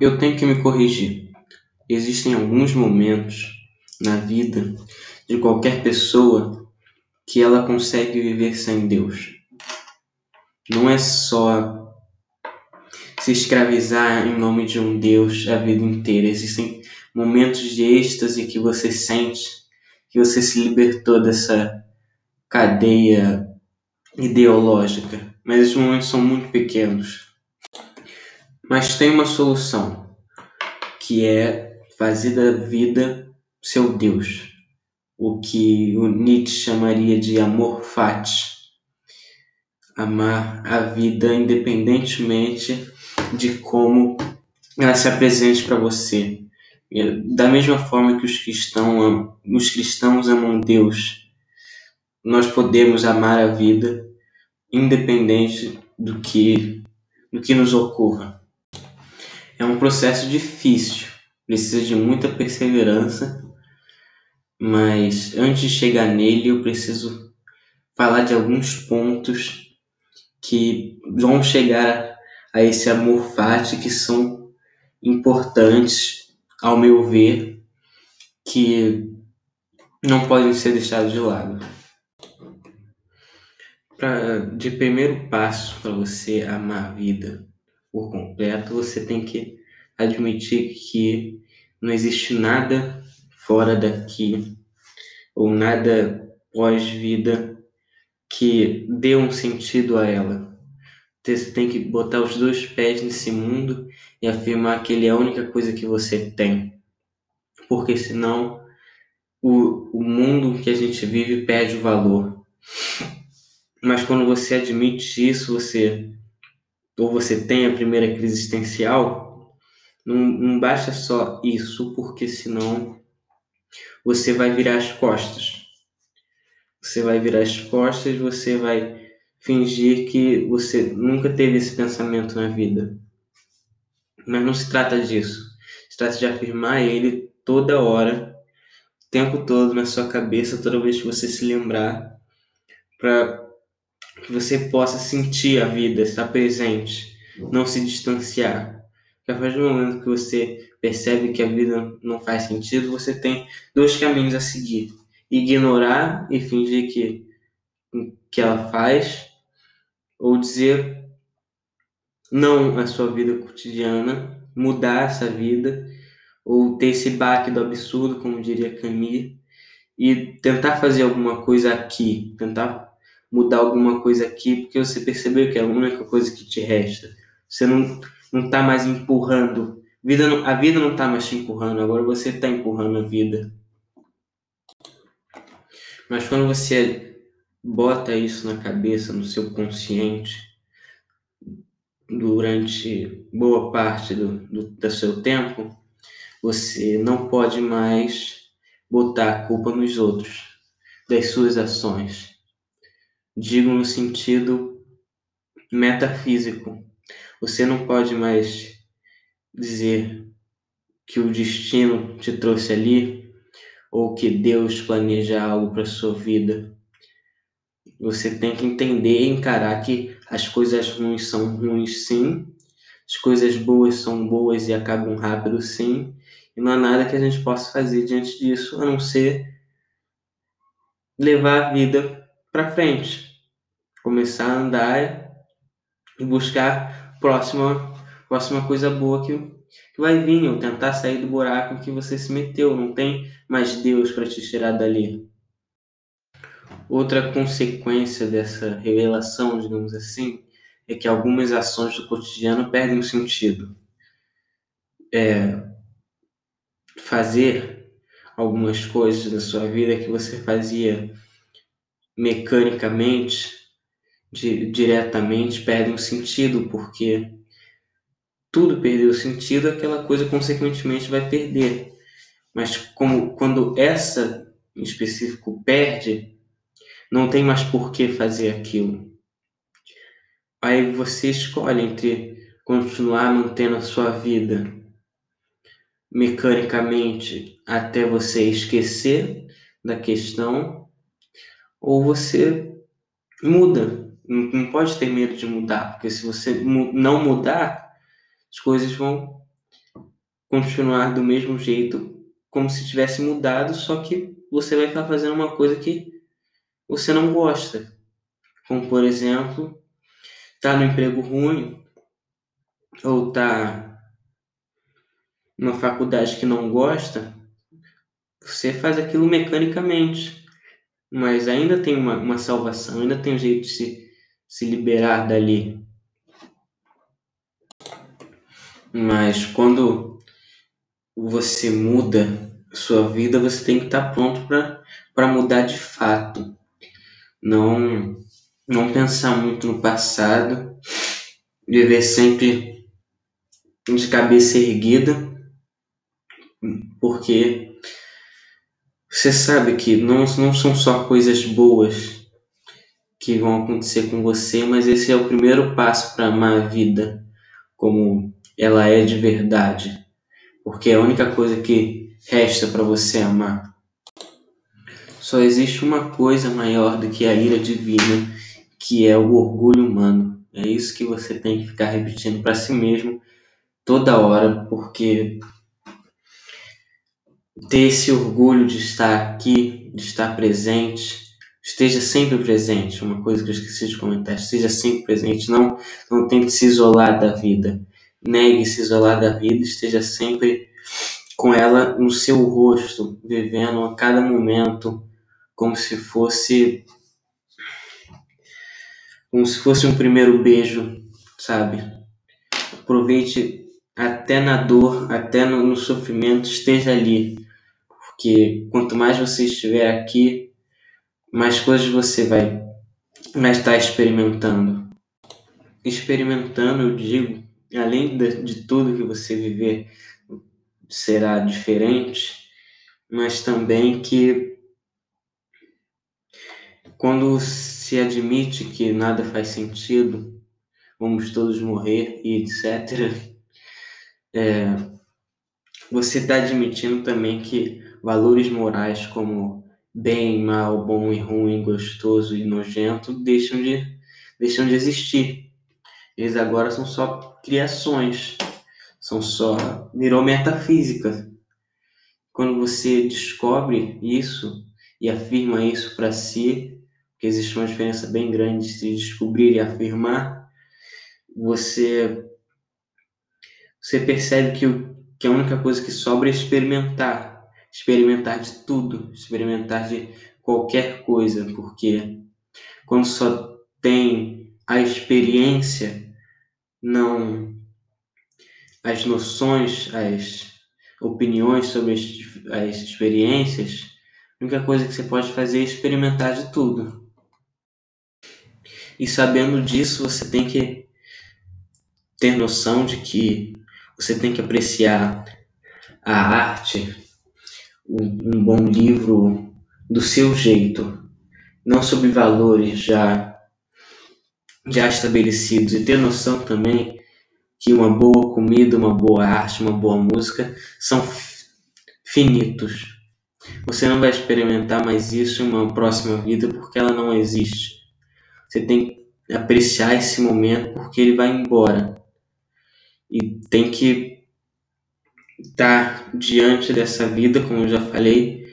Eu tenho que me corrigir. Existem alguns momentos na vida de qualquer pessoa que ela consegue viver sem Deus. Não é só se escravizar em nome de um Deus a vida inteira. Existem momentos de êxtase que você sente que você se libertou dessa cadeia ideológica, mas esses momentos são muito pequenos. Mas tem uma solução, que é fazer da vida seu Deus, o que o Nietzsche chamaria de amor fati. Amar a vida independentemente de como ela se apresente para você. Da mesma forma que os cristãos, os cristãos amam Deus, nós podemos amar a vida independente do que, do que nos ocorra. É um processo difícil, precisa de muita perseverança, mas antes de chegar nele eu preciso falar de alguns pontos que vão chegar a esse amor fati que são importantes, ao meu ver, que não podem ser deixados de lado. Pra, de primeiro passo para você amar a vida por completo, você tem que admitir que não existe nada fora daqui ou nada pós-vida que dê um sentido a ela. Você tem que botar os dois pés nesse mundo e afirmar que ele é a única coisa que você tem. Porque senão o, o mundo que a gente vive perde o valor. Mas quando você admite isso, você ou você tem a primeira crise existencial, não, não basta só isso, porque senão você vai virar as costas. Você vai virar as costas, você vai fingir que você nunca teve esse pensamento na vida. Mas não se trata disso. Se trata de afirmar ele toda hora, o tempo todo na sua cabeça, toda vez que você se lembrar, para que você possa sentir a vida, estar presente, não se distanciar. A partir do momento que você percebe que a vida não faz sentido, você tem dois caminhos a seguir: ignorar e fingir que que ela faz, ou dizer não à sua vida cotidiana, mudar essa vida, ou ter esse baque do absurdo, como diria Camille, e tentar fazer alguma coisa aqui, tentar mudar alguma coisa aqui, porque você percebeu que é a única coisa que te resta. Você não não está mais empurrando. Vida não, a vida não está mais te empurrando, agora você está empurrando a vida. Mas quando você bota isso na cabeça, no seu consciente, durante boa parte do, do, do seu tempo, você não pode mais botar a culpa nos outros, das suas ações digo no sentido metafísico. Você não pode mais dizer que o destino te trouxe ali ou que Deus planeja algo para sua vida. Você tem que entender e encarar que as coisas ruins são ruins, sim. As coisas boas são boas e acabam rápido, sim. E não há nada que a gente possa fazer diante disso a não ser levar a vida para frente começar a andar e buscar próxima próxima coisa boa que, que vai vir, ou tentar sair do buraco que você se meteu. Não tem mais Deus para te tirar dali. Outra consequência dessa revelação, digamos assim, é que algumas ações do cotidiano perdem o sentido. É, fazer algumas coisas da sua vida que você fazia mecanicamente diretamente perdem o sentido, porque tudo perdeu o sentido, aquela coisa consequentemente vai perder. Mas como quando essa em específico perde, não tem mais por que fazer aquilo. Aí você escolhe entre continuar mantendo a sua vida mecanicamente até você esquecer da questão ou você muda não, pode ter medo de mudar, porque se você não mudar, as coisas vão continuar do mesmo jeito, como se tivesse mudado, só que você vai estar fazendo uma coisa que você não gosta. Como, por exemplo, tá no emprego ruim ou tá numa faculdade que não gosta, você faz aquilo mecanicamente. Mas ainda tem uma, uma salvação, ainda tem um jeito de se, se liberar dali. Mas quando você muda sua vida, você tem que estar pronto para mudar de fato. Não, não pensar muito no passado, viver sempre de cabeça erguida, porque você sabe que não, não são só coisas boas que vão acontecer com você, mas esse é o primeiro passo para amar a vida como ela é de verdade, porque é a única coisa que resta para você amar. Só existe uma coisa maior do que a ira divina, que é o orgulho humano. É isso que você tem que ficar repetindo para si mesmo toda hora, porque ter esse orgulho de estar aqui, de estar presente, esteja sempre presente. Uma coisa que eu esqueci de comentar: esteja sempre presente. Não, não tente se isolar da vida negue se isolar da vida, esteja sempre com ela no seu rosto, vivendo a cada momento como se fosse como se fosse um primeiro beijo, sabe? Aproveite até na dor, até no, no sofrimento, esteja ali, porque quanto mais você estiver aqui, mais coisas você vai, vai estar experimentando. Experimentando, eu digo, além de, de tudo que você viver será diferente, mas também que quando se admite que nada faz sentido, vamos todos morrer e etc., é, você está admitindo também que valores morais como bem, mal, bom e ruim, gostoso e nojento deixam de, deixam de existir. Eles agora são só criações, são só virou metafísica. Quando você descobre isso e afirma isso para si, que existe uma diferença bem grande de descobrir e afirmar, você você percebe que, que a única coisa que sobra é experimentar, experimentar de tudo, experimentar de qualquer coisa, porque quando só tem a experiência não as noções, as opiniões sobre as, as experiências, a única coisa que você pode fazer é experimentar de tudo. E sabendo disso, você tem que ter noção de que você tem que apreciar a arte, um, bom livro do seu jeito, não sobre valores já já estabelecidos e ter noção também que uma boa comida, uma boa arte, uma boa música são finitos. Você não vai experimentar mais isso em uma próxima vida porque ela não existe. Você tem que apreciar esse momento porque ele vai embora. E tem que estar diante dessa vida, como eu já falei,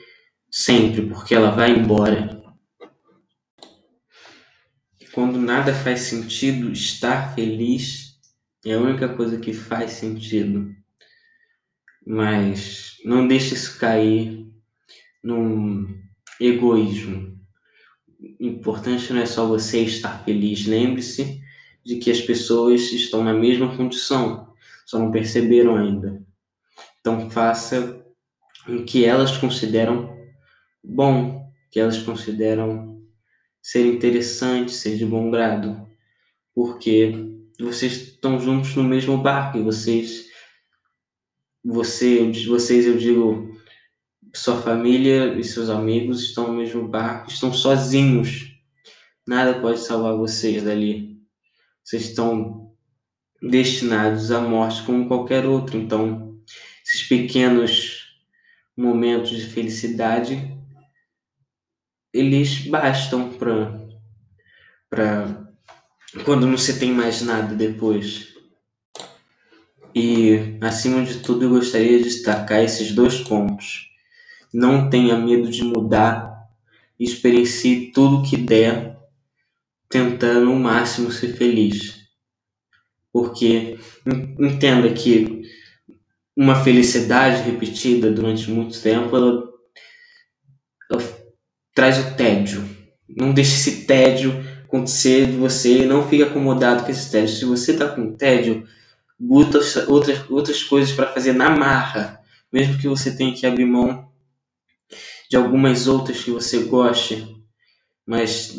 sempre, porque ela vai embora quando nada faz sentido, estar feliz é a única coisa que faz sentido. Mas não deixe isso cair num egoísmo. O importante não é só você estar feliz. Lembre-se de que as pessoas estão na mesma condição, só não perceberam ainda. Então faça o que elas consideram bom, que elas consideram ser interessante, ser de bom grado, porque vocês estão juntos no mesmo barco e vocês, você, vocês eu digo, sua família e seus amigos estão no mesmo barco, estão sozinhos. Nada pode salvar vocês dali. Vocês estão destinados à morte como qualquer outro. Então, esses pequenos momentos de felicidade eles bastam para para quando não se tem mais nada depois. E, acima de tudo, eu gostaria de destacar esses dois pontos. Não tenha medo de mudar, experiencie tudo que der, tentando o máximo ser feliz. Porque entenda que uma felicidade repetida durante muito tempo ela, ela traz o tédio. Não deixe esse tédio acontecer de você, não fique acomodado com esse tédio. Se você está com tédio, busca outras, outras coisas para fazer na marra, mesmo que você tenha que abrir mão de algumas outras que você goste, mas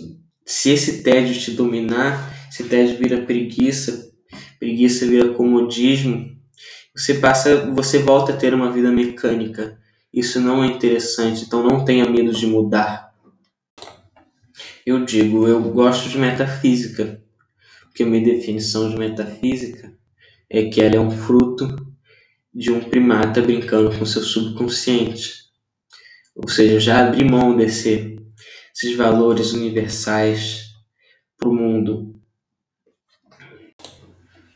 se esse tédio te dominar, esse tédio vira preguiça, preguiça vira comodismo, você passa, você volta a ter uma vida mecânica. Isso não é interessante, então não tenha medo de mudar. Eu digo, eu gosto de metafísica, porque minha definição de metafísica é que ela é um fruto de um primata brincando com seu subconsciente. Ou seja, eu já abri mão desse, desses valores universais para o mundo.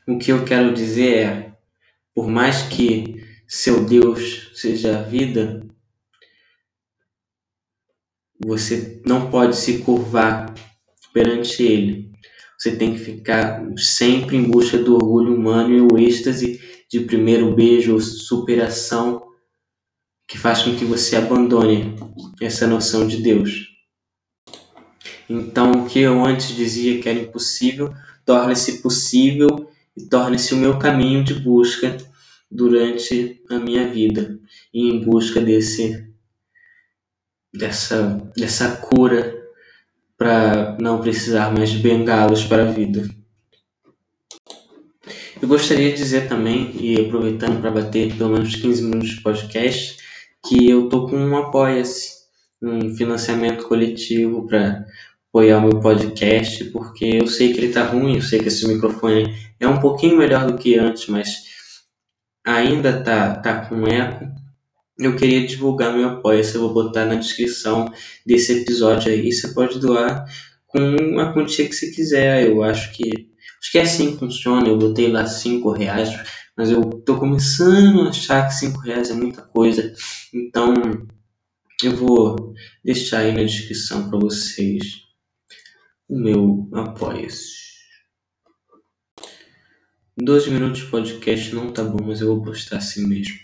O que eu quero dizer é, por mais que seu Deus seja a vida, você não pode se curvar perante ele. Você tem que ficar sempre em busca do orgulho humano e o êxtase de primeiro beijo ou superação que faz com que você abandone essa noção de Deus. Então, o que eu antes dizia que era impossível, torna-se possível e torna-se o meu caminho de busca durante a minha vida e em busca desse dessa dessa cura para não precisar mais de bengalos para a vida. Eu gostaria de dizer também, e aproveitando para bater pelo menos 15 minutos de podcast, que eu tô com um apoia-se, um financiamento coletivo para apoiar o meu podcast, porque eu sei que ele tá ruim, eu sei que esse microfone é um pouquinho melhor do que antes, mas ainda tá, tá com eco eu queria divulgar meu apoio-se, eu vou botar na descrição desse episódio aí. Você pode doar com a quantia que você quiser. Eu acho que acho que é assim que funciona. Eu botei lá cinco reais, mas eu tô começando a achar que cinco reais é muita coisa. Então eu vou deixar aí na descrição para vocês o meu apoio-se. 12 minutos de podcast não tá bom, mas eu vou postar assim mesmo.